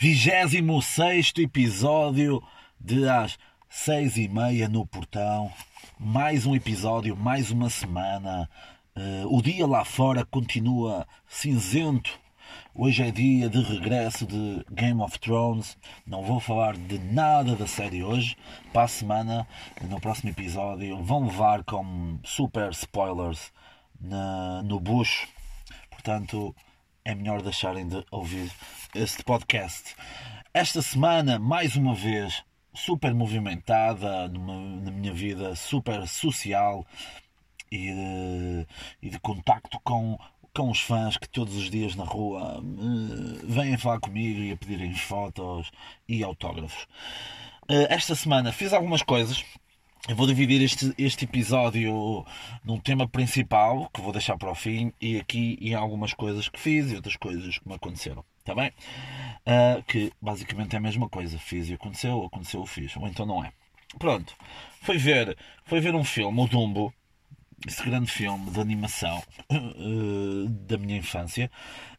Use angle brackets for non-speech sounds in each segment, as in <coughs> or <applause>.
26 episódio de às seis e meia no portão. Mais um episódio, mais uma semana. Uh, o dia lá fora continua cinzento. Hoje é dia de regresso de Game of Thrones. Não vou falar de nada da série hoje. Para a semana, no próximo episódio, vão levar com super spoilers na, no bucho. Portanto, é melhor deixarem de ouvir este podcast. Esta semana, mais uma vez, super movimentada numa, na minha vida, super social e de, e de contacto com, com os fãs que todos os dias na rua uh, vêm falar comigo e a pedirem fotos e autógrafos. Uh, esta semana fiz algumas coisas eu vou dividir este, este episódio num tema principal, que vou deixar para o fim, e aqui em algumas coisas que fiz e outras coisas que me aconteceram. Está bem? Uh, que basicamente é a mesma coisa. Fiz e aconteceu, aconteceu, fiz. Ou então não é. Pronto. Foi ver, foi ver um filme, o Dumbo, esse grande filme de animação uh, <coughs> da minha infância.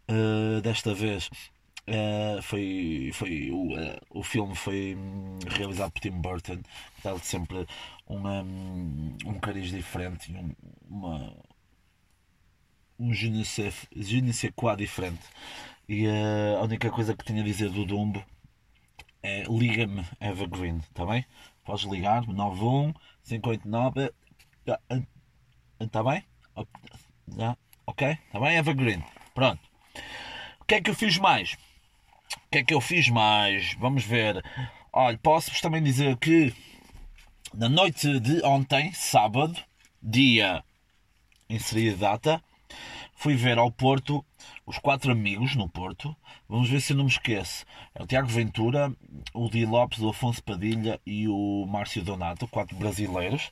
Uh, desta vez Uh, foi, foi o, uh, o filme foi hum, realizado por Tim Burton, que dá sempre uma, um, um cariz diferente um, um je ne sais quoi diferente. E uh, a única coisa que tinha a dizer do Dumbo é liga-me Evergreen, está bem? Podes ligar, 91 589 está bem? Ok? Está bem? Evergreen. Pronto. O que é que eu fiz mais? O que é que eu fiz mais? Vamos ver. Olha, posso-vos também dizer que na noite de ontem, sábado, dia inserir data, fui ver ao Porto os quatro amigos no Porto. Vamos ver se eu não me esqueço. É o Tiago Ventura, o Di Lopes, o Afonso Padilha e o Márcio Donato, quatro brasileiros.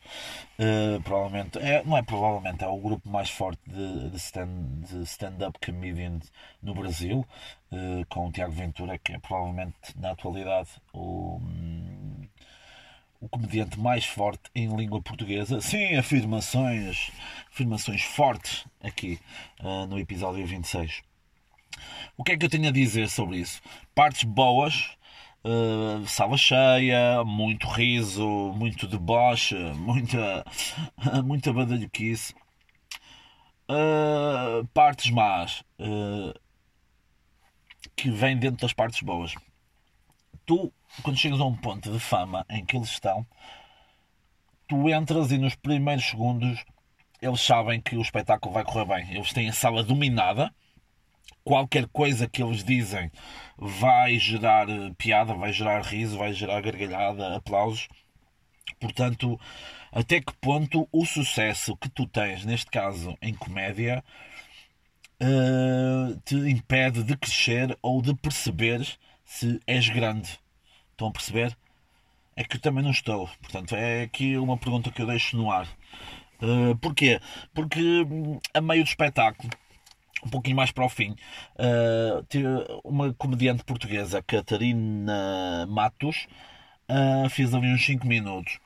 Uh, provavelmente, é, não é provavelmente, é o grupo mais forte de, de stand-up stand comedian no Brasil, uh, com o Tiago Ventura, que é provavelmente na atualidade o. Um, o comediante mais forte em língua portuguesa. Sim, afirmações, afirmações fortes aqui uh, no episódio 26. O que é que eu tenho a dizer sobre isso? Partes boas, uh, sala cheia, muito riso, muito deboche, muita, <laughs> muita badalhoquice. Uh, partes más uh, que vêm dentro das partes boas. Tu quando chegas a um ponto de fama em que eles estão, tu entras e nos primeiros segundos eles sabem que o espetáculo vai correr bem. Eles têm a sala dominada. Qualquer coisa que eles dizem vai gerar eh, piada, vai gerar riso, vai gerar gargalhada, aplausos. Portanto, até que ponto o sucesso que tu tens, neste caso em comédia, eh, te impede de crescer ou de perceber se és grande Estão a perceber? É que eu também não estou. Portanto, é aqui uma pergunta que eu deixo no ar. Uh, porquê? Porque a meio do espetáculo, um pouquinho mais para o fim, uh, uma comediante portuguesa, Catarina Matos, uh, fez ali uns 5 minutos.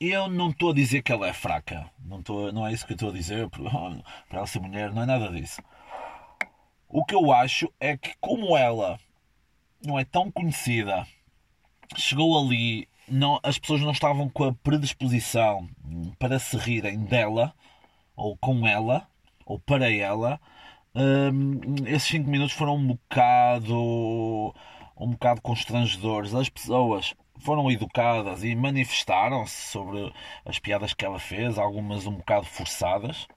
Eu não estou a dizer que ela é fraca. Não, estou, não é isso que eu estou a dizer. <laughs> Para ela ser mulher, não é nada disso. O que eu acho é que, como ela não é tão conhecida chegou ali, não, as pessoas não estavam com a predisposição para se rirem dela, ou com ela, ou para ela. Um, esses 5 minutos foram um bocado um bocado constrangedores. As pessoas foram educadas e manifestaram-se sobre as piadas que ela fez, algumas um bocado forçadas.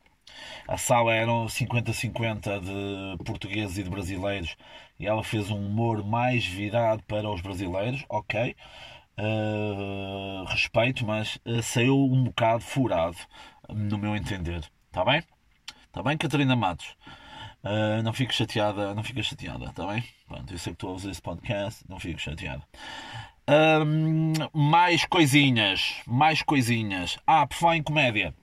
A sala eram 50-50 de portugueses e de brasileiros e ela fez um humor mais virado para os brasileiros, ok. Uh, respeito, mas uh, saiu um bocado furado, no meu entender. Está bem? Está bem, Catarina Matos? Uh, não fico chateada, não fica chateada, está bem? Pronto, eu sei que a fazer esse podcast, não fico chateada. mais coisinhas, mais coisinhas. Ah, por falar em comédia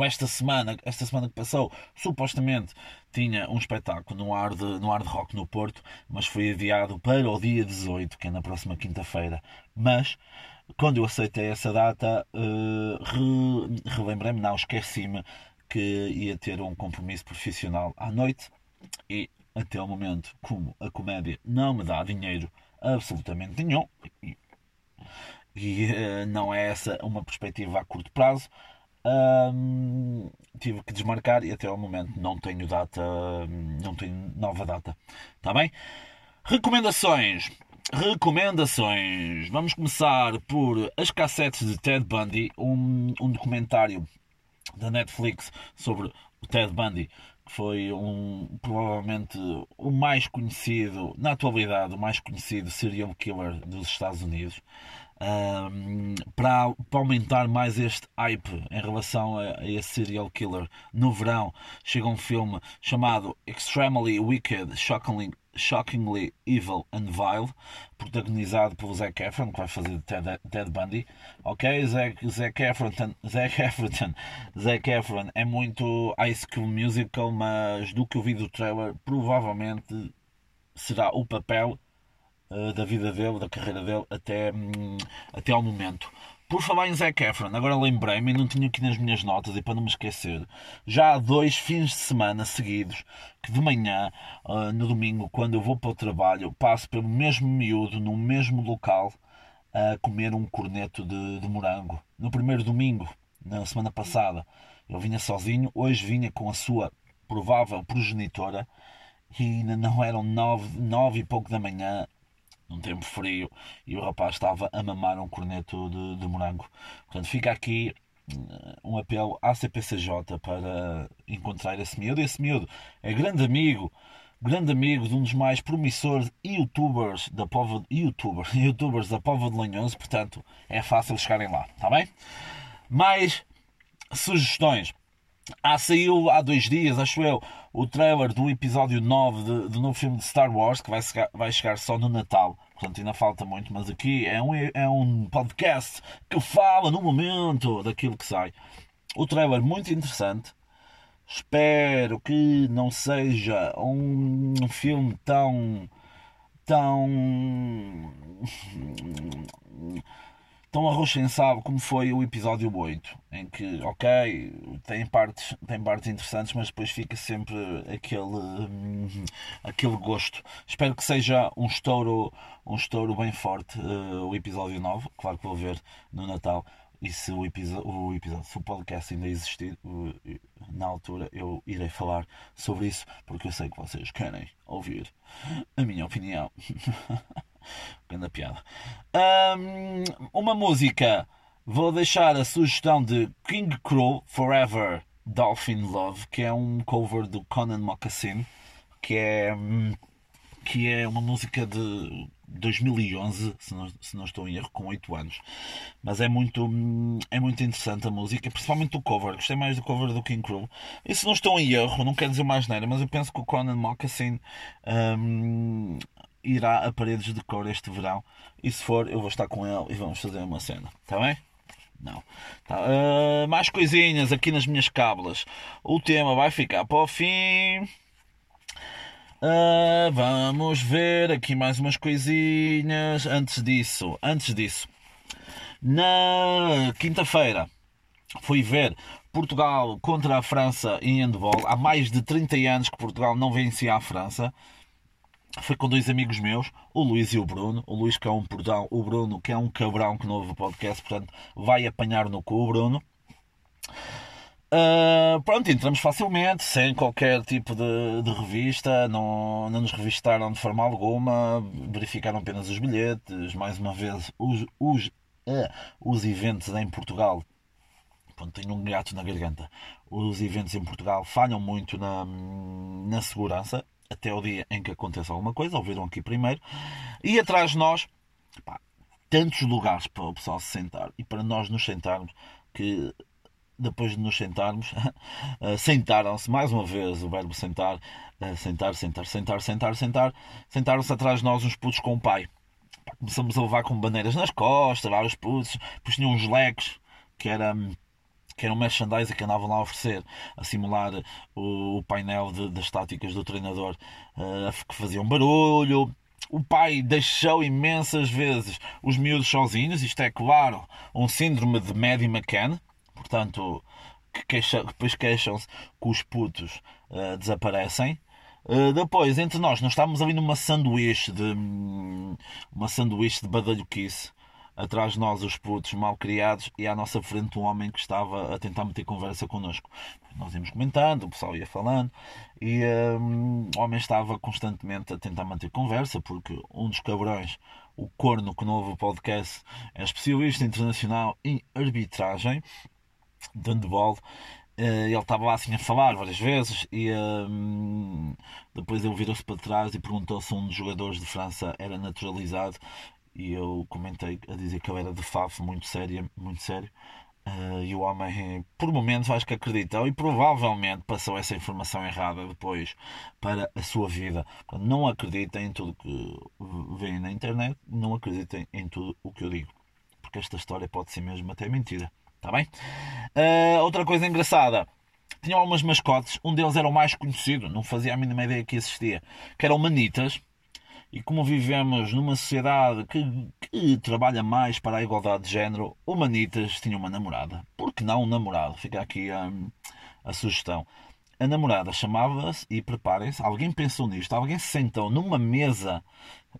esta semana, esta semana que passou, supostamente tinha um espetáculo no Hard, no hard Rock no Porto, mas foi adiado para o dia 18, que é na próxima quinta-feira. Mas, quando eu aceitei essa data, uh, re, relembrei-me, não, esqueci-me que ia ter um compromisso profissional à noite e até o momento, como a comédia não me dá dinheiro absolutamente nenhum, e, e uh, não é essa uma perspectiva a curto prazo, um, tive que desmarcar e até ao momento não tenho data, não tenho nova data. Está bem? Recomendações. Recomendações. Vamos começar por As Cassetes de Ted Bundy, um, um documentário da Netflix sobre o Ted Bundy, que foi um, provavelmente o mais conhecido, na atualidade, o mais conhecido serial killer dos Estados Unidos. Um, para, para, aumentar mais este hype em relação a, a esse serial killer, no verão chega um filme chamado Extremely Wicked, Shockingly, Shockingly Evil and Vile, protagonizado pelo Zac Efron, que vai fazer Ted, Ted Bundy. Ok, Zac, Zac, Efron, Zac, Efron, Zac Efron é muito High School Musical, mas do que eu vi do trailer, provavelmente será o papel uh, da vida dele, da carreira dele, até, um, até ao momento. Por falar em Zac Efron, agora lembrei-me, não tinha aqui nas minhas notas e para não me esquecer, já há dois fins de semana seguidos que de manhã, uh, no domingo, quando eu vou para o trabalho, passo pelo mesmo miúdo, no mesmo local, a comer um corneto de, de morango. No primeiro domingo, na semana passada, eu vinha sozinho, hoje vinha com a sua provável progenitora e ainda não eram nove, nove e pouco da manhã num tempo frio, e o rapaz estava a mamar um corneto de, de morango. Portanto, fica aqui eh, um apelo à CPCJ para encontrar esse miúdo. Esse miúdo é grande amigo, grande amigo de um dos mais promissores youtubers da Povo, YouTuber, <laughs> youtubers da Povo de Lanhoso, portanto é fácil chegarem lá, está bem? Mais sugestões. Ah, saiu há dois dias, acho eu, o trailer do episódio 9 de, do novo filme de Star Wars, que vai, vai chegar só no Natal. Portanto, ainda falta muito, mas aqui é um, é um podcast que fala no momento daquilo que sai. O trailer muito interessante. Espero que não seja um filme tão. tão tão arrochensado como foi o episódio 8, em que, ok, tem partes, tem partes interessantes, mas depois fica sempre aquele, hum, aquele gosto. Espero que seja um estouro, um estouro bem forte uh, o episódio 9, claro que vou ver no Natal. E se o, o episódio, se o podcast ainda existir, na altura eu irei falar sobre isso, porque eu sei que vocês querem ouvir a minha opinião. <laughs> Grande piada. Um, uma música. Vou deixar a sugestão de King Crow Forever Dolphin Love, que é um cover do Conan Moccasin, que é, que é uma música de 2011, se não, se não estou em erro, com 8 anos. Mas é muito, é muito interessante a música, principalmente o cover. Gostei mais do cover do King Crow. E se não estou em erro, não quero dizer mais nada, mas eu penso que o Conan Moccasin um, irá a paredes de cor este verão. E se for, eu vou estar com ele e vamos fazer uma cena. Está bem? Não. Tá. Uh, mais coisinhas aqui nas minhas cábulas. O tema vai ficar para o fim. Uh, vamos ver aqui mais umas coisinhas. Antes disso, antes disso, na quinta-feira fui ver Portugal contra a França em handball. Há mais de 30 anos que Portugal não vencia a França foi com dois amigos meus, o Luís e o Bruno. O Luís que é um portão, o Bruno que é um cabrão que não ouve o podcast, portanto vai apanhar no cu o Bruno. Uh, pronto, entramos facilmente, sem qualquer tipo de, de, revista, não, não nos revistaram de forma alguma, verificaram apenas os bilhetes, mais uma vez os, os, uh, os eventos em Portugal. Pronto, tenho um gato na garganta. Os eventos em Portugal falham muito na, na segurança até o dia em que aconteça alguma coisa, ouviram aqui primeiro, e atrás de nós, pá, tantos lugares para o pessoal se sentar e para nós nos sentarmos que depois de nos sentarmos, <laughs> eh, sentaram-se, mais uma vez o verbo sentar, eh, sentar, sentar, sentar, sentar, sentar, sentaram-se atrás de nós uns putos com o pai. Começamos a levar com bandeiras nas costas, vários putos, depois tinham uns leques que era hum, que era um merchandising que andavam lá a oferecer, a simular o, o painel de, das táticas do treinador uh, que faziam barulho. O pai deixou imensas vezes os miúdos sozinhos, isto é claro, um síndrome de Maddie McCann, portanto, que queixa, depois queixam-se que os putos uh, desaparecem. Uh, depois, entre nós, nós estávamos ali numa sanduíche de. Hum, uma sanduíche de badalhoquice. Atrás de nós, os putos mal criados, e à nossa frente, um homem que estava a tentar meter conversa connosco. Nós íamos comentando, o pessoal ia falando, e um, o homem estava constantemente a tentar manter conversa, porque um dos cabrões, o corno que novo podcast, é especialista internacional em arbitragem de eh, ele estava lá assim a falar várias vezes e um, depois ele virou-se para trás e perguntou se um dos jogadores de França era naturalizado e eu comentei a dizer que ele era de Faf muito sério, muito sério. Uh, e o homem, por momentos, acho que acreditou e provavelmente passou essa informação errada depois para a sua vida. Não acreditem em tudo que vem na internet, não acreditem em tudo o que eu digo, porque esta história pode ser mesmo até mentira. Está bem? Uh, outra coisa engraçada. Tinham algumas mascotes. Um deles era o mais conhecido. Não fazia a mínima ideia que existia. Que eram manitas. E como vivemos numa sociedade que, que, trabalha mais para a igualdade de género, o Manitas tinha uma namorada. Por que não um namorado? Fica aqui um, a sugestão. A namorada chamava-se, e preparem-se, alguém pensou nisto, alguém se sentou numa mesa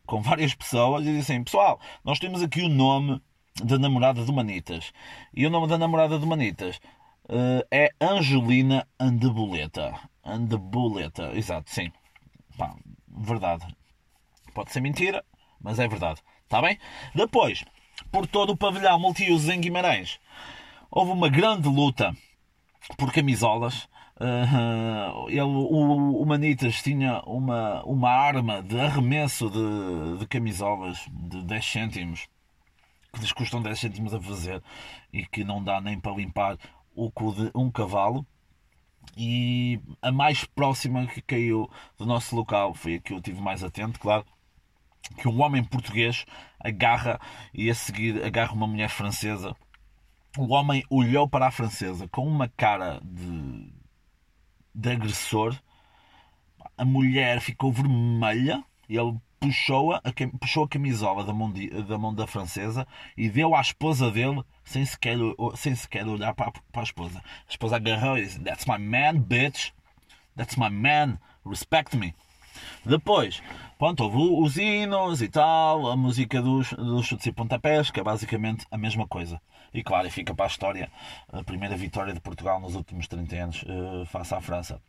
com várias pessoas e disse assim: Pessoal, nós temos aqui o nome da namorada do Manitas. E o nome da namorada do Manitas uh, é Angelina Andebuleta. Andebuleta, exato, sim. Pá, verdade. Pode ser mentira, mas é verdade. Está bem? Depois, por todo o pavilhão multiusos em Guimarães, houve uma grande luta por camisolas. Uh, ele, o, o, Manitas tinha uma, uma arma de arremesso de, de camisolas de 10 cêntimos que lhes custam 10 cêntimos a fazer e que não dá nem para limpar o cu de um cavalo. E a mais próxima que caiu do nosso local foi a que eu tive mais atento, claro. Que um homem português agarra e a seguir agarra uma mulher francesa. O homem olhou para a francesa com uma cara de, de agressor. A mulher ficou vermelha. e Ele puxou a, puxou a camisola da mão, de, da mão da francesa e deu à esposa dele sem sequer, sem sequer olhar para, para a esposa. A esposa agarrou e disse: That's my man, bitch. That's my man. Respect me. Depois, pronto, houve os hinos e tal, a música dos, dos chutes e pontapés, que é basicamente a mesma coisa. E claro, fica para a história a primeira vitória de Portugal nos últimos 30 anos uh, face à França.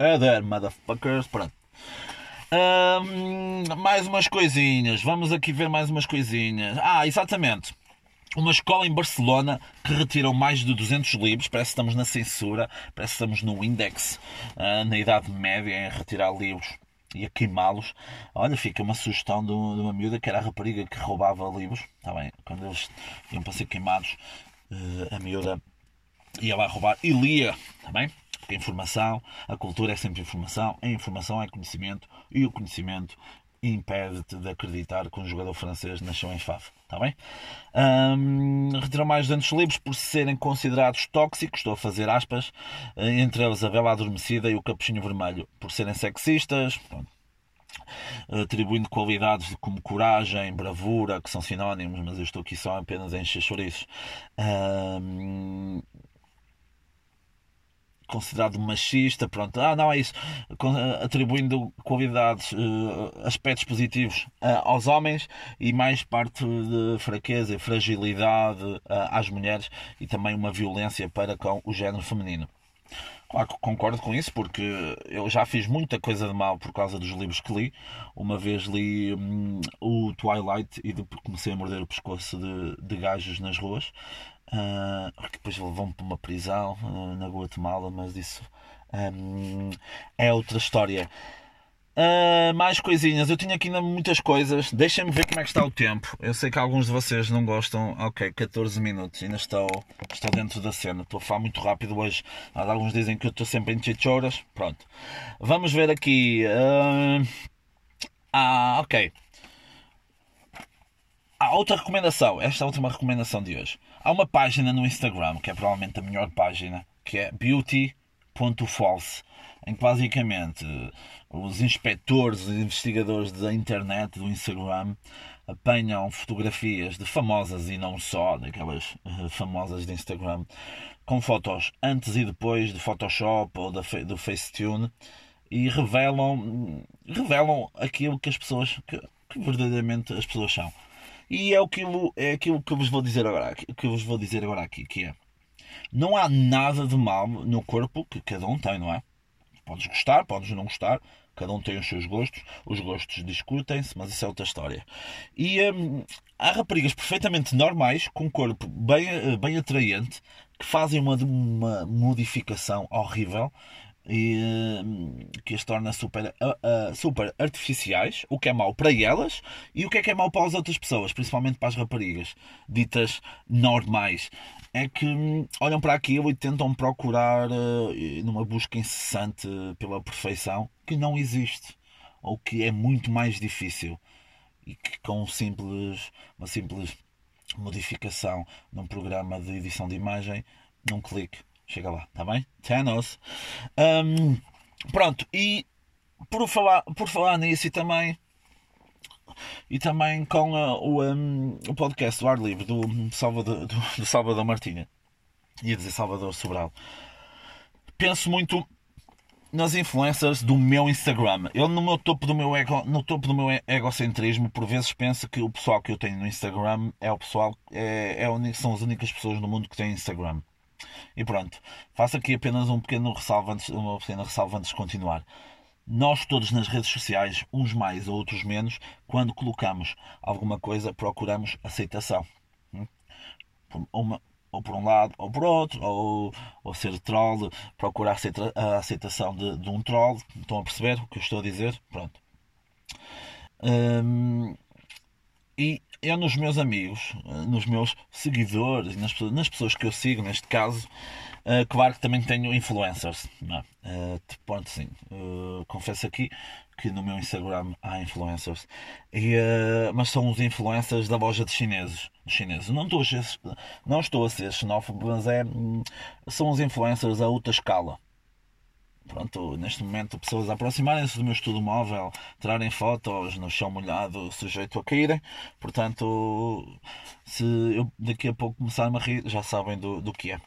Other motherfuckers, pronto mais umas coisinhas. Vamos aqui ver mais umas coisinhas. Ah, exatamente. Uma escola em Barcelona que retirou mais de 200 livros. Parece que estamos na censura, parece que estamos no index, uh, na Idade Média, em retirar livros e a queimá-los. Olha, fica uma sugestão de uma miúda que era a rapariga que roubava livros. Está bem? Quando eles iam para ser queimados, uh, a miúda ia lá roubar e lia. Está bem? Porque a informação, a cultura é sempre informação, a informação é conhecimento e o conhecimento impede-te de acreditar que um jogador francês nasceu em Faf. Está bem? Um, retiram mais de 200 livros por serem considerados tóxicos, estou a fazer aspas, eh, entre eles a Vela Adormecida e o Capuchinho Vermelho, por serem sexistas, pronto, atribuindo qualidades como coragem, bravura, que são sinónimos, mas eu estou aqui só apenas a encher chouriços. Um, considerado machista, pronto, ah, não é isso, atribuindo qualidades, eh, aspectos positivos eh, aos homens e mais parte de fraqueza e fragilidade eh, às mulheres e também uma violência para com o género feminino. Claro que concordo com isso, porque eu já fiz muita coisa de mal por causa dos livros que li. Uma vez li hum, o Twilight e comecei a morder o pescoço de, de gajos nas ruas. Uh, que depois levou-me para uma prisão uh, na Guatemala, mas isso um, é outra história. Uh, mais coisinhas, eu tinha aqui ainda muitas coisas. Deixem-me ver como é que está o tempo. Eu sei que alguns de vocês não gostam. Ok, 14 minutos, ainda estou, estou dentro da cena. Estou a falar muito rápido hoje. Alguns dizem que eu estou sempre em chichoras. Pronto, vamos ver aqui. Ah, ok. Há outra recomendação. Esta é a última recomendação de hoje. Há uma página no Instagram, que é provavelmente a melhor página, que é beauty.false, em que basicamente os inspectores, os investigadores da internet, do Instagram, apanham fotografias de famosas e não só, daquelas uh, famosas de Instagram, com fotos antes e depois de Photoshop ou do Facetune e revelam, revelam aquilo que as pessoas que, que verdadeiramente as pessoas são. E é aquilo, é aquilo que eu vos vou dizer agora, que eu vos vou dizer agora aqui, que é não há nada de mal no corpo que cada um tem, não é? Podes gostar, podes não gostar, cada um tem os seus gostos, os gostos discutem-se, mas isso é outra história. E hum, há raparigas perfeitamente normais, com um corpo bem, eh, bem atraente, que fazem uma, uma modificação horrível e hum, que as torna super, uh, uh, super artificiais, o que é mau para elas e o que é que é mau para as outras pessoas, principalmente para as raparigas ditas normais. É que hum, olham para aquilo e tentam procurar uh, numa busca incessante pela perfeição que não existe ou que é muito mais difícil e que com simples, uma simples modificação num programa de edição de imagem, num clique, Chega lá, está bem? Thanos. Um, pronto, e por falar, por falar nisso e também e também com uh, o, um, o podcast do ar livre do Salvador, do, do Salvador Martinha ia dizer Salvador Sobral penso muito nas influencers do meu Instagram eu no meu topo do meu ego, no topo do meu egocentrismo por vezes penso que o pessoal que eu tenho no Instagram é o pessoal é, é são as únicas pessoas no mundo que têm Instagram e pronto, faço aqui apenas um pequeno ressalva antes, uma pequena ressalva antes de continuar. Nós todos nas redes sociais, uns mais ou outros menos, quando colocamos alguma coisa, procuramos aceitação. Hum? Uma, ou por um lado ou por outro, ou, ou ser troll, procurar a aceitação de, de um troll. Estão a perceber o que eu estou a dizer? Pronto. Hum, e eu nos meus amigos, nos meus seguidores, nas pessoas, nas pessoas que eu sigo, neste caso, uh, claro que também tenho influencers. Não, uh, pronto, sim. Uh, confesso aqui que no meu Instagram há influencers. E, mas são os influencers da loja de chineses. chineses. Não, estou a ser, não estou a ser xenófobo, mas é, hum, são os influencers a outra escala pronto, neste momento, pessoas aproximarem-se do meu estudo móvel, tirarem fotos no chão molhado, sujeito a caírem. Portanto, se eu daqui a pouco começar a rir, já sabem do, do que é.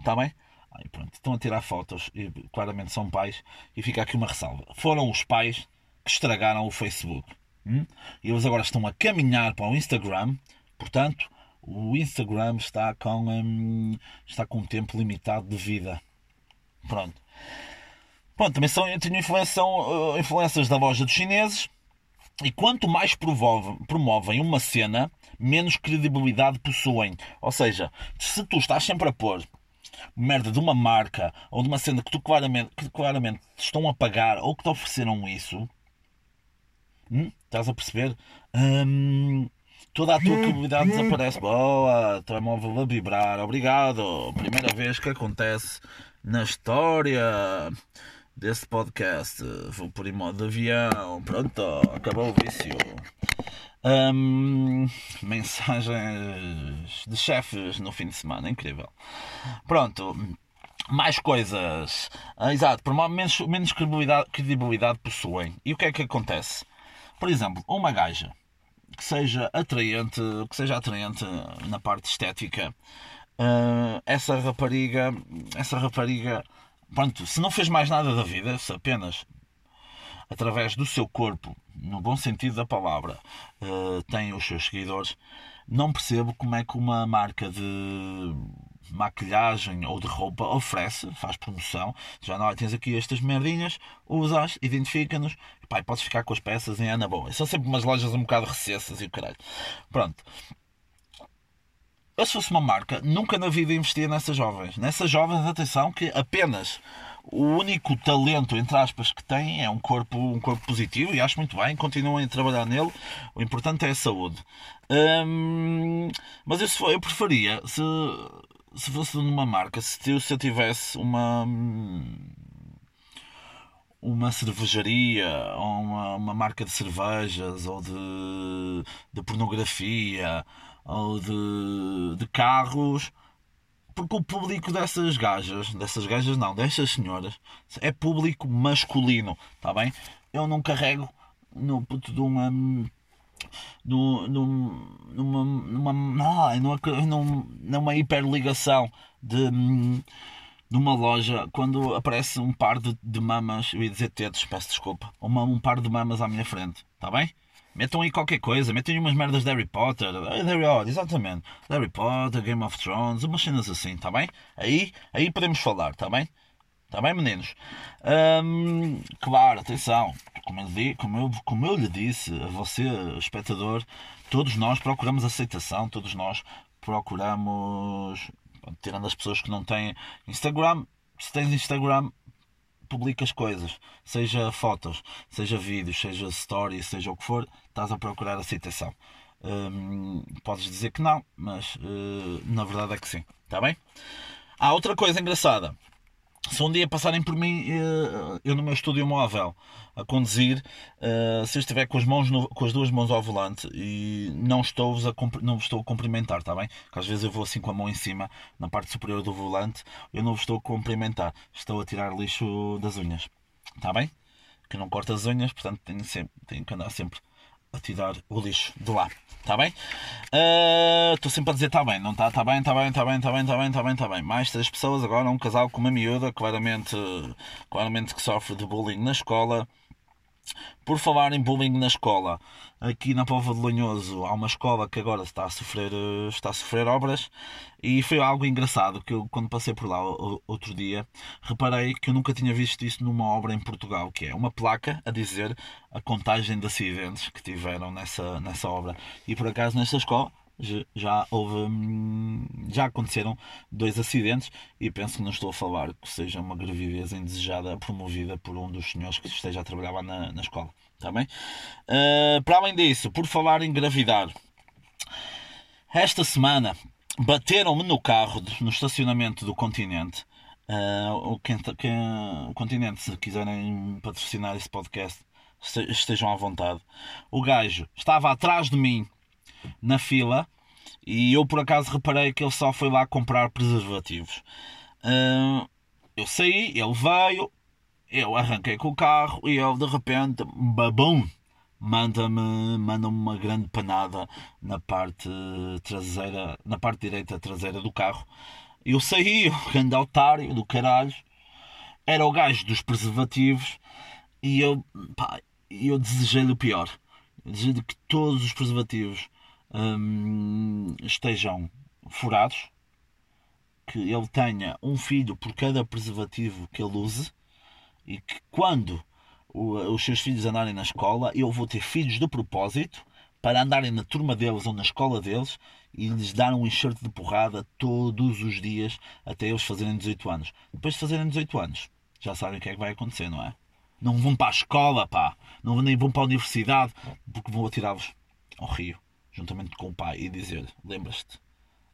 Está bem? Aí, pronto, estão a tirar fotos e claramente são pais. E fica aqui uma ressalva: foram os pais que estragaram o Facebook. Hum? E eles agora estão a caminhar para o Instagram. Portanto, o Instagram está com, hum, está com um tempo limitado de vida. Pronto. Pronto, também são, tenho influências, influências da loja dos chineses. E quanto mais promovem, promovem uma cena, menos credibilidade possuem. Ou seja, se tu estás sempre a pôr merda de uma marca ou de uma cena que tu claramente, que claramente te estão a pagar ou que te ofereceram isso, hum, estás a perceber? Hum, toda a tua credibilidade desaparece. Boa, telemóvel a vibrar, obrigado. Primeira vez que acontece na história desse podcast. Vou por em modo avião. Pronto, acabou o vício. Um, mensagens de chefes no fim de semana, incrível. Pronto, mais coisas. Ah, exato, menos, menos credibilidade, credibilidade possuem. E o que é que acontece? Por exemplo, uma gaja que seja atraente, que seja atraente na parte estética, uh, essa rapariga, essa rapariga pronto, se não fez mais nada da vida, se apenas através do seu corpo, no bom sentido da palavra, uh, tem os seus seguidores, não percebo como é que uma marca de maquilhagem ou de roupa oferece, faz promoção, já não tens aqui estas merdinhas, usas, identifica-nos, e podes ficar com as peças em Ana Boa. São sempre umas lojas um bocado recessas e o caralho. Pronto. Eu, se fosse uma marca, nunca na vida investia nessas jovens. Nessas jovens, atenção, que apenas o único talento, entre aspas, que têm é um corpo, um corpo positivo e acho muito bem, continuem a trabalhar nele. O importante é a saúde. Hum, mas eu, for, eu preferia, se, se fosse numa marca, se eu, se eu tivesse uma uma cervejaria ou uma, uma marca de cervejas ou de, de pornografia ou de, de carros, porque o público dessas gajas, dessas gajas não, dessas senhoras, é público masculino, está bem? Eu não carrego no puto de uma. No, no, numa, numa, não, numa, numa hiperligação de, numa loja quando aparece um par de, de mamas, eu ia dizer tetos, peço desculpa, uma, um par de mamas à minha frente, está bem? Metam aí qualquer coisa, metam aí umas merdas de Harry Potter, Harry Potter, exatamente, Harry Potter, Game of Thrones, umas cenas assim, está bem? Aí, aí podemos falar, está bem? Está bem, meninos? Claro, atenção, como eu, como, eu, como eu lhe disse a você, espectador, todos nós procuramos aceitação, todos nós procuramos, tirando as pessoas que não têm Instagram, se tens Instagram, publicas coisas, seja fotos, seja vídeos, seja stories, seja o que for, estás a procurar aceitação. Hum, podes dizer que não, mas uh, na verdade é que sim, está bem? Há outra coisa engraçada se um dia passarem por mim, eh, eu no meu estúdio móvel a conduzir, eh, se eu estiver com as, mãos no, com as duas mãos ao volante e não estou-vos a, não vos estou a cumprimentar, está bem? Que às vezes eu vou assim com a mão em cima, na parte superior do volante, eu não vos estou a cumprimentar, estou a tirar lixo das unhas, está bem? Que não corta as unhas, portanto tenho, sempre, tenho que andar sempre a tirar o lixo de lá. Está bem? Ah, estou uh, sempre a dizer está bem, não está? Está bem, está bem, está bem, está bem, está bem, está bem, está bem. Mais três pessoas agora, um casal com uma miúda, claramente, claramente que sofre de bullying na escola. Por falar em bullying na escola, aqui na Pova de Lanhoso há uma escola que agora está a sofrer, está a sofrer obras e foi algo engraçado que eu, quando passei por lá outro dia, reparei que eu nunca tinha visto isso numa obra em Portugal, que é uma placa a dizer a contagem de acidentes que tiveram nessa, nessa obra. E por acaso nessa escola já houve hum, já aconteceram dois acidentes e penso que não estou a falar que seja uma gravidez indesejada promovida por um dos senhores que esteja a trabalhar lá na, na escola está bem? Uh, para além disso, por falar em gravidar esta semana bateram-me no carro no estacionamento do continente uh, quem, quem, o continente se quiserem patrocinar esse podcast estejam à vontade o gajo estava atrás de mim na fila e eu por acaso reparei que ele só foi lá comprar preservativos. Uh, eu saí, ele veio, eu arranquei com o carro e ele de repente, babum, manda-me manda uma grande panada na parte traseira, na parte direita traseira do carro. Eu saí, o <laughs> grande otário do caralho, era o gajo dos preservativos e eu, pá, eu desejei-lhe o pior. Desejei-lhe que todos os preservativos hum, estejam furados, que ele tenha um filho por cada preservativo que ele use e que quando os seus filhos andarem na escola, eu vou ter filhos de propósito para andarem na turma deles ou na escola deles e lhes dar um enxerto de porrada todos os dias até eles fazerem 18 anos. Depois de fazerem 18 anos, já sabem o que é que vai acontecer, não é? Não vão para a escola, pá. Não nem vão para a universidade porque vão atirá-los ao rio juntamente com o pai, e dizer: Lembras-te?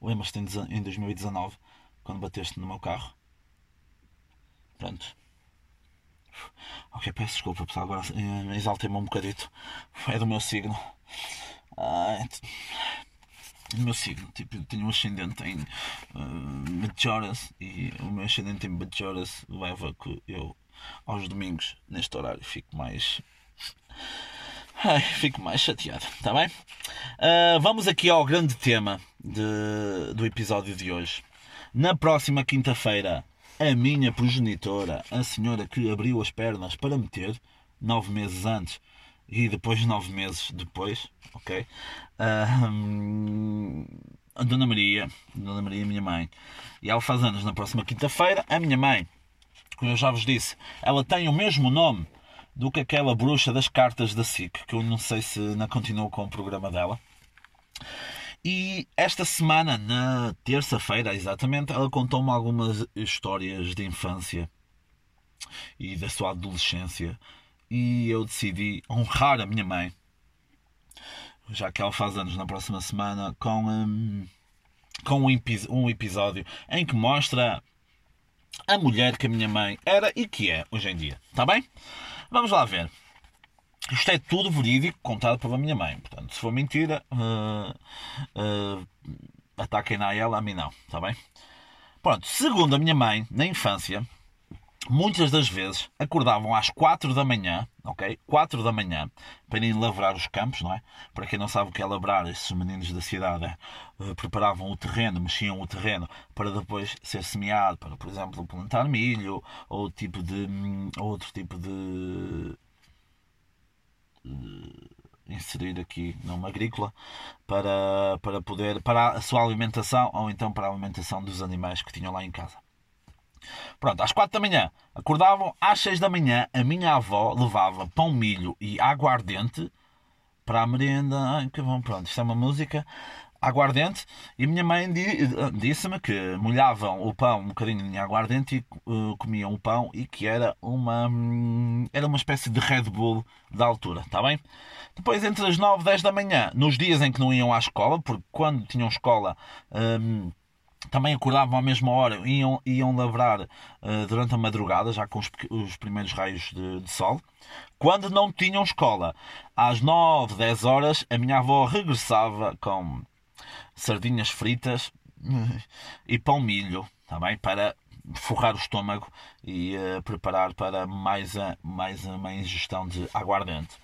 Lembras-te em 2019 quando bateste no meu carro? Pronto. Ok, peço desculpa, pessoal. Agora eh, exaltei-me um bocadito. É do meu signo. Ah, do meu signo. Tipo, tenho um ascendente em uh, e o meu ascendente em Majoras leva que eu, aos domingos, neste horário, fico mais Ai, fico mais chateado, está bem? Uh, vamos aqui ao grande tema de, do episódio de hoje. Na próxima quinta-feira, a minha progenitora, a senhora que abriu as pernas para meter, nove meses antes e depois nove meses depois, ok? Uh, a Dona Maria, Dona Maria, minha mãe, e ela faz anos na próxima quinta-feira. A minha mãe, como eu já vos disse, ela tem o mesmo nome do que aquela bruxa das cartas da SIC, que eu não sei se não continuou com o programa dela. E esta semana, na terça-feira, exatamente, ela contou-me algumas histórias de infância e da sua adolescência. E eu decidi honrar a minha mãe, já que ela faz anos na próxima semana, com, um, com um, um episódio em que mostra a mulher que a minha mãe era e que é hoje em dia. Está bem? Vamos lá ver. Isto é tudo verídico, contado pela minha mãe. Portanto, se for mentira, uh, uh, ataquem na ela, a mim não. Está bem? Pronto. Segundo a minha mãe, na infância, muitas das vezes acordavam às 4 da manhã, ok? 4 da manhã, para irem lavrar os campos, não é? Para quem não sabe o que é labrar, esses meninos da cidade é, preparavam o terreno, mexiam o terreno para depois ser semeado, para, por exemplo, plantar milho ou tipo de hum, outro tipo de, de inserir aqui numa agrícola para, para poder para a sua alimentação ou então para a alimentação dos animais que tinham lá em casa. Pronto, às quatro da manhã acordavam, às seis da manhã a minha avó levava pão, milho e aguardente para a merenda. Ai, que bom, pronto, isto é uma música. Aguardente, e minha mãe disse-me que molhavam o pão um bocadinho em aguardente e uh, comiam o pão e que era uma, hum, era uma espécie de Red Bull da altura, está bem? Depois, entre as 9 e 10 da manhã, nos dias em que não iam à escola, porque quando tinham escola. Um, também acordavam à mesma hora, iam, iam lavrar uh, durante a madrugada, já com os, os primeiros raios de, de, sol. Quando não tinham escola, às 9, 10 horas, a minha avó regressava com sardinhas fritas <laughs> e pão milho, também tá para forrar o estômago e uh, preparar para mais, a, mais uma ingestão de aguardente.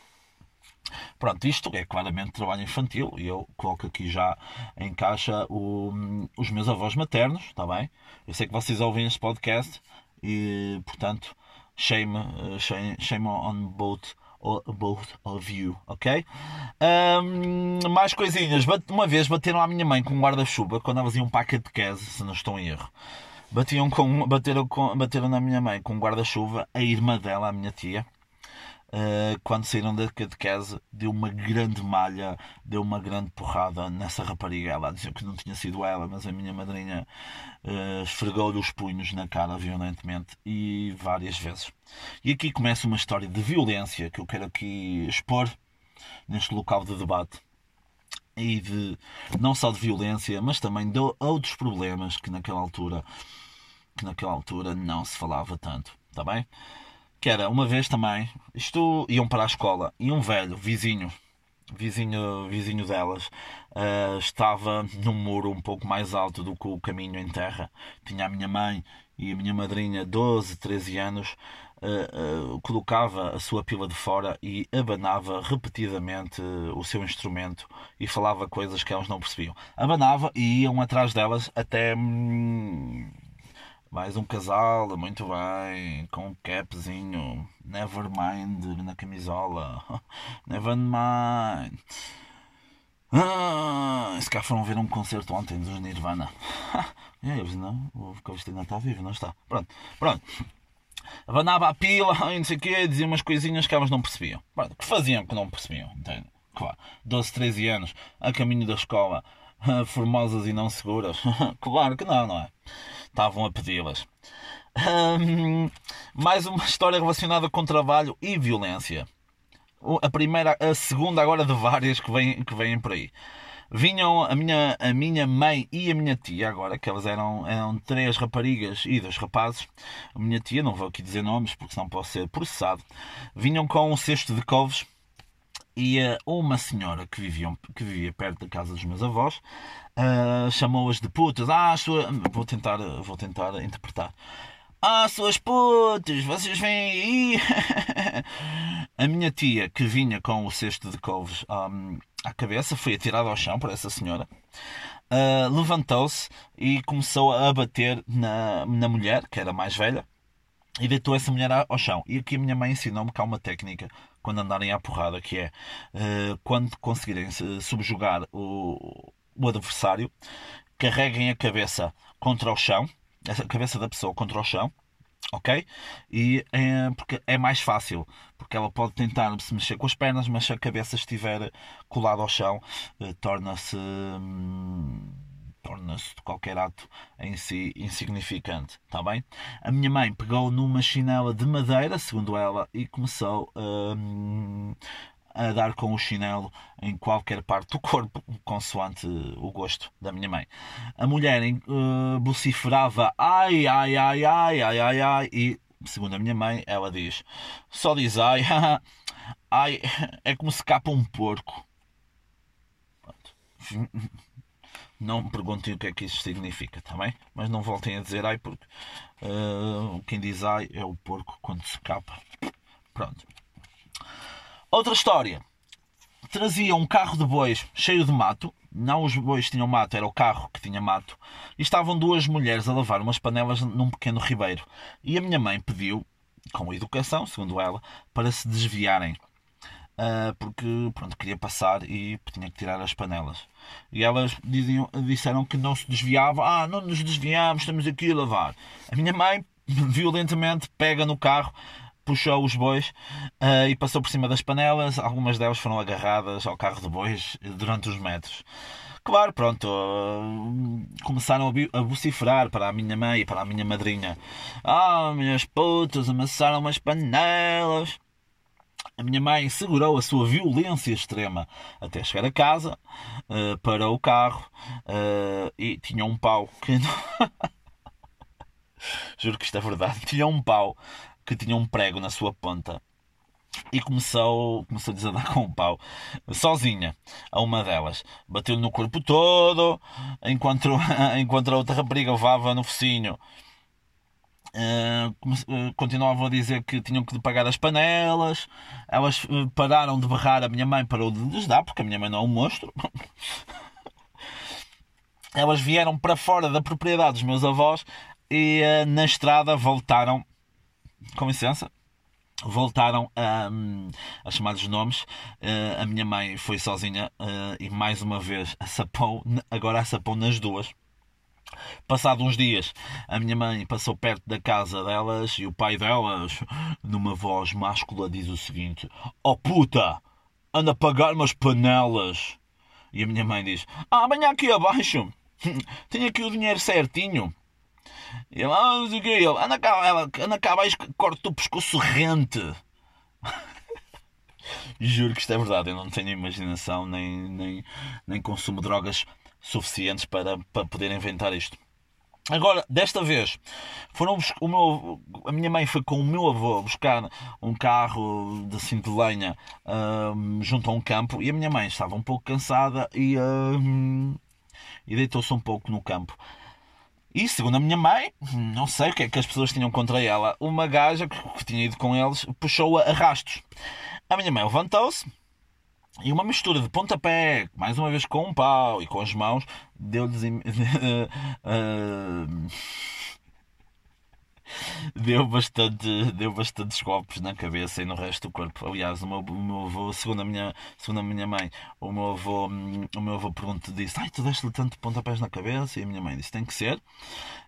Pronto, isto é claramente trabalho infantil e eu coloco aqui já em caixa o, os meus avós maternos, está bem? Eu sei que vocês ouvem este podcast e, portanto, shame, eh, shame, shame on both, both of you, ok? Um, mais coisinhas. Uma vez bateram à minha mãe com um guarda-chuva quando ela fazia um packet de queso, se não estou em erro. Batiam com, bateram, com, bateram na minha mãe com um guarda-chuva, a irmã dela, a minha tia uh, quando saíram da catequese, deu uma grande malha, deu uma grande porrada nessa rapariga. Ela dizia que não tinha sido ela, mas a minha madrinha uh, esfregou-lhe os punhos na cara violentamente e várias vezes. E aqui começa uma história de violência que eu quero aqui expor neste local de debate e de não só de violência, mas também de outros problemas que naquela altura que naquela altura não se falava tanto, está bem? Que era uma vez também, isto iam para a escola e um velho vizinho, vizinho, vizinho delas, uh, estava num muro um pouco mais alto do que o caminho em terra. Tinha a minha mãe e a minha madrinha, 12, 13 anos, uh, uh, colocava a sua pila de fora e abanava repetidamente o seu instrumento e falava coisas que elas não percebiam. Abanava e iam atrás delas até. Hum, mais um casal, muito bem, com um capzinho, Nevermind na camisola, <laughs> Nevermind. Ah, se cá foram ver um concerto ontem dos Nirvana. <laughs> e aí, não, o vocalista ainda está vivo, não está? Pronto, pronto. Abanava a pila <laughs> não sei o quê, dizia umas coisinhas que elas não percebiam. Pronto, que faziam que não percebiam, entende? Claro, 12, 13 anos, a caminho da escola, <laughs> formosas e não seguras. <laughs> claro que não, não é? estavam a pedi-las. mais uma história relacionada com trabalho e violência. A primeira, a segunda agora de várias que vêm, que vêm por aí. Vinham a minha, a minha mãe e a minha tia, agora que elas eram, eram três raparigas e dois rapazes. A minha tia, não vou aqui dizer nomes porque senão posso ser processado. Vinham com um cesto de couves e uma senhora que, viviam, que vivia perto da casa dos meus avós uh, chamou-as de putas. Ah, sua... vou, tentar, vou tentar interpretar. Ah, suas putas, vocês vêm aí. <laughs> a minha tia, que vinha com o cesto de couves um, à cabeça, foi atirada ao chão por essa senhora. Uh, Levantou-se e começou a bater na, na mulher, que era mais velha, e deitou essa mulher ao chão. E aqui a minha mãe ensinou-me que há uma técnica quando andarem à porrada, que é uh, quando conseguirem subjugar o, o adversário, carreguem a cabeça contra o chão, a cabeça da pessoa contra o chão, ok? E é, porque é mais fácil, porque ela pode tentar se mexer com as pernas, mas se a cabeça estiver colada ao chão, uh, torna-se. Hum, torna-se qualquer ato em si insignificante, está bem? A minha mãe pegou numa chinela de madeira, segundo ela, e começou hum, a dar com o chinelo em qualquer parte do corpo, consoante o gosto da minha mãe. A mulher uh, vociferava ai, ai, ai, ai, ai, ai, ai, e, segundo a minha mãe, ela diz, só diz ai, <laughs> ai, é como se capa um porco. <laughs> Não me perguntem o que é que isso significa, tá bem? Mas não voltem a dizer ai, porque uh, quem diz ai é o porco quando se capa. Pronto. Outra história. Trazia um carro de bois cheio de mato. Não os bois tinham mato, era o carro que tinha mato. E estavam duas mulheres a lavar umas panelas num pequeno ribeiro. E a minha mãe pediu, com educação, segundo ela, para se desviarem uh, porque pronto, queria passar e tinha que tirar as panelas. E elas diziam, disseram que não se desviavam. Ah, não nos desviamos, estamos aqui a lavar. A minha mãe, <laughs> violentamente, pega no carro, puxou os bois uh, e passou por cima das panelas. Algumas delas foram agarradas ao carro de bois durante os metros. Claro, pronto, uh, começaram a vociferar para a minha mãe e para a minha madrinha. Ah, minhas putas, amassaram umas panelas. A minha mãe segurou a sua violência extrema até chegar a casa, uh, para o carro uh, e tinha um pau que. <laughs> Juro que isto é verdade. Tinha um pau que tinha um prego na sua ponta e começou, começou a desandar com um pau sozinha a uma delas. Bateu-lhe no corpo todo, enquanto, <laughs> enquanto a outra rapariga levava no focinho Uh, continuavam a dizer que tinham que pagar as panelas. Elas uh, pararam de berrar, a minha mãe parou de lhes dar, porque a minha mãe não é um monstro. <laughs> Elas vieram para fora da propriedade dos meus avós e uh, na estrada voltaram. Com licença. Voltaram a, um, a chamar os nomes. a minha mãe foi sozinha e mais uma vez assapou, agora assapou nas duas Passado uns dias, a minha mãe passou perto da casa delas e o pai delas, numa voz máscula, diz o seguinte: Oh puta, anda a pagar umas panelas. E a minha mãe diz: Ah, amanhã aqui abaixo, <laughs> tenho aqui o dinheiro certinho. E ela, ah, o que ele, anda cá, ela, anda cá abaixo, corta o pescoço rente. <laughs> Juro que isto é verdade, eu não tenho imaginação nem, nem, nem consumo drogas suficientes para, para poder inventar isto. Agora, desta vez, foram o meu, a minha mãe foi com o meu avô buscar um carro de cinto de lenha uh, junto a um campo e a minha mãe estava um pouco cansada e, uh, e deitou-se um pouco no campo. E segundo a minha mãe, não sei o que é que as pessoas tinham contra ela, uma gaja que, que tinha ido com eles puxou-a a rastros. A minha mãe levantou-se, e uma mistura de pontapé, mais uma vez com um pau e com as mãos, deu-lhes. <laughs> deu bastante deu bastantes golpes na cabeça e no resto do corpo. Aliás o meu, o meu avô segundo a minha segundo a minha mãe o meu avô o meu avô perguntou disse ai tu deste-lhe tanto pontapés na cabeça? E a minha mãe disse tem que ser.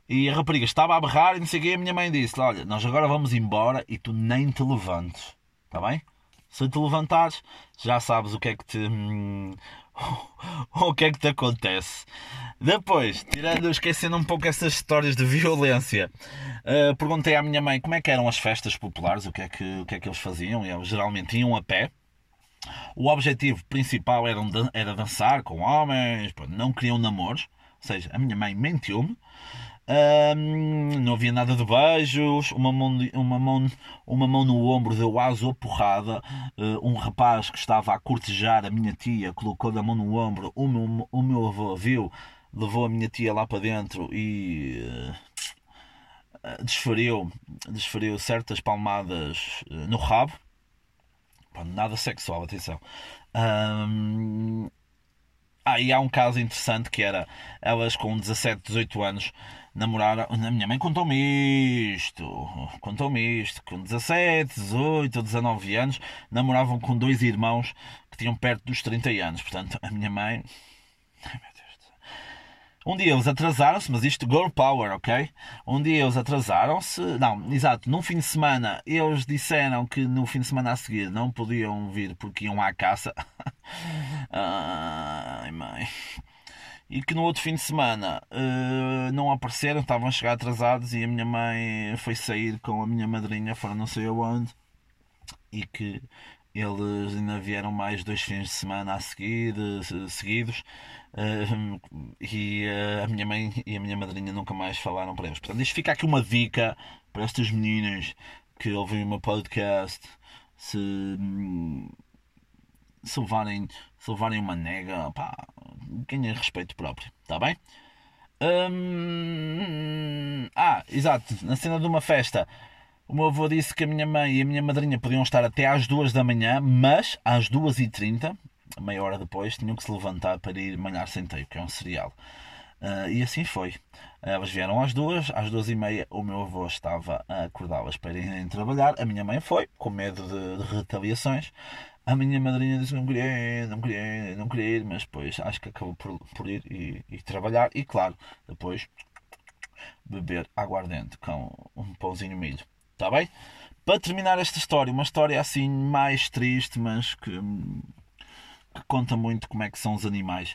E a rapariga estava a berrar e não sei o que a minha mãe disse olha nós agora vamos embora e tu nem te levantes. Está bem se te levantares, já sabes o que é que te. Hum, <laughs> o que é que te acontece. Depois, tirando, esquecendo um pouco essas histórias de violência, uh, perguntei à minha mãe como é que eram as festas populares, o que é que, o que, é que eles faziam. Eles geralmente iam a pé. O objetivo principal era, era dançar com homens, não queriam namoros. Ou seja, a minha mãe mentiu-me. Não havia nada de beijos, uma mão, uma mão, uma mão no ombro deu aso a porrada. Uh, um rapaz que estava a cortejar a minha tia colocou a mão no ombro. O meu, o meu avô viu, levou a minha tia lá para dentro e uh, desferiu, desferiu certas palmadas no rabo. nada sexual, atenção. Ah, e há um caso interessante que era elas com 17, 18 anos namoraram. A minha mãe contou-me isto. Contou-me isto. Com 17, 18 ou 19 anos, namoravam com dois irmãos que tinham perto dos 30 anos. Portanto, a minha mãe. <laughs> Ai, meu Deus. Um dia eles atrasaram-se, mas isto girl power, ok? Um dia eles atrasaram-se, não, exato, num fim de semana eles disseram que no fim de semana a seguir não podiam vir porque iam à caça. <laughs> Ai, mãe e que no outro fim de semana uh, não apareceram, estavam a chegar atrasados e a minha mãe foi sair com a minha madrinha, foram não sei aonde, e que eles ainda vieram mais dois fins de semana a seguir, seguidos, uh, e uh, a minha mãe e a minha madrinha nunca mais falaram para eles. Portanto, isto fica aqui uma dica para estas meninas que ouvem o meu podcast. Se, se levarem, se levarem uma nega, pá, ganhei respeito próprio, está bem? Hum, ah, exato, na cena de uma festa. O meu avô disse que a minha mãe e a minha madrinha podiam estar até às duas da manhã, mas às duas e trinta, meia hora depois, tinham que se levantar para ir manhar centeio, que é um cereal. Uh, e assim foi. Elas vieram às duas, às duas e meia o meu avô estava a acordá-las para irem trabalhar. A minha mãe foi, com medo de, de retaliações. A minha madrinha disse não queria ir, não queria ir, não queria ir, mas depois acho que acabou por, por ir e, e trabalhar. E claro, depois beber aguardente com um pãozinho milho. Está bem? Para terminar esta história, uma história assim mais triste, mas que, que conta muito como é que são os animais.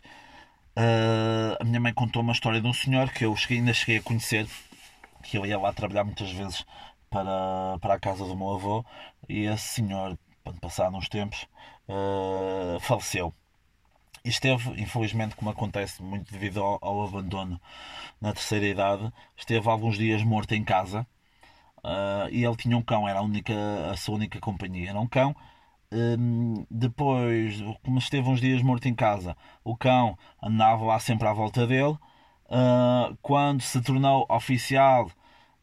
Uh, a minha mãe contou uma história de um senhor que eu cheguei, ainda cheguei a conhecer, que eu ia lá trabalhar muitas vezes para, para a casa do meu avô, e esse senhor, passaram uns tempos, uh, faleceu. E esteve, infelizmente, como acontece muito devido ao, ao, abandono na terceira idade, esteve alguns dias morto em casa. Uh, e ele tinha um cão, era a, única, a sua única companhia. Era um cão Hum, depois, como esteve uns dias morto em casa, o cão andava lá sempre à volta dele. Uh, quando se tornou oficial,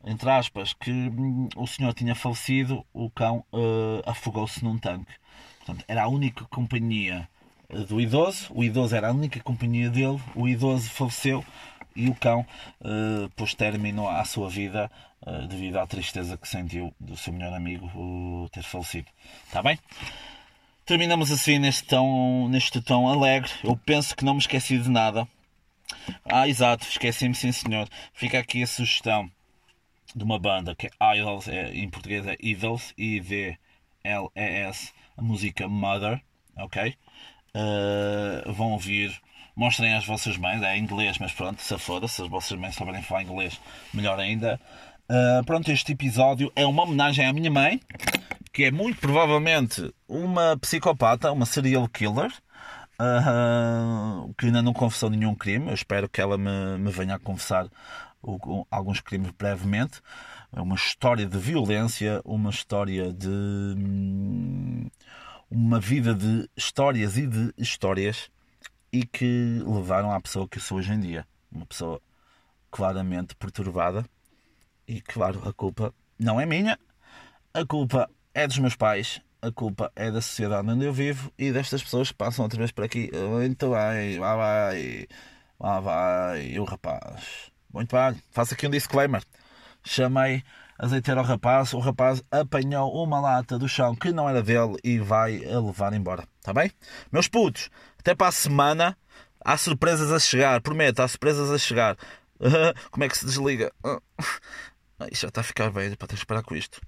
entre aspas, que hum, o senhor tinha falecido, o cão uh, afogou-se num tanque. Portanto, era a única companhia do idoso, o idoso era a única companhia dele, o idoso faleceu e o cão uh, pôs término à sua vida uh, devido à tristeza que sentiu do seu melhor amigo uh, ter falecido. Está bem? Terminamos assim neste tom, neste tom alegre. Eu penso que não me esqueci de nada. Ah, exato, esqueci-me sim senhor. Fica aqui a sugestão de uma banda que é Idols, é, em português é Idols, I-D-L-E-S, a música Mother, ok? Uh, vão ouvir mostrem às vossas mães, é inglês, mas pronto, se foda, se as vossas mães souberem falar inglês, melhor ainda. Uh, pronto, este episódio é uma homenagem à minha mãe, que é muito provavelmente uma psicopata, uma serial killer, uh, que ainda não confessou nenhum crime. Eu espero que ela me, me venha a confessar o, alguns crimes brevemente. É uma história de violência, uma história de. Hum, uma vida de histórias e de histórias e que levaram à pessoa que eu sou hoje em dia. Uma pessoa claramente perturbada. E claro, a culpa não é minha, a culpa é dos meus pais, a culpa é da sociedade onde eu vivo e destas pessoas que passam outra vez por aqui. Muito bem, lá vai, lá vai, o rapaz. Muito bem, faço aqui um disclaimer. Chamei azeiteiro ao rapaz, o rapaz apanhou uma lata do chão que não era dele e vai a levar embora. Está bem? Meus putos, até para a semana. Há surpresas a chegar, prometo, há surpresas a chegar. <laughs> Como é que se desliga? <laughs> Isto já está a ficar velho para ter que esperar com isto.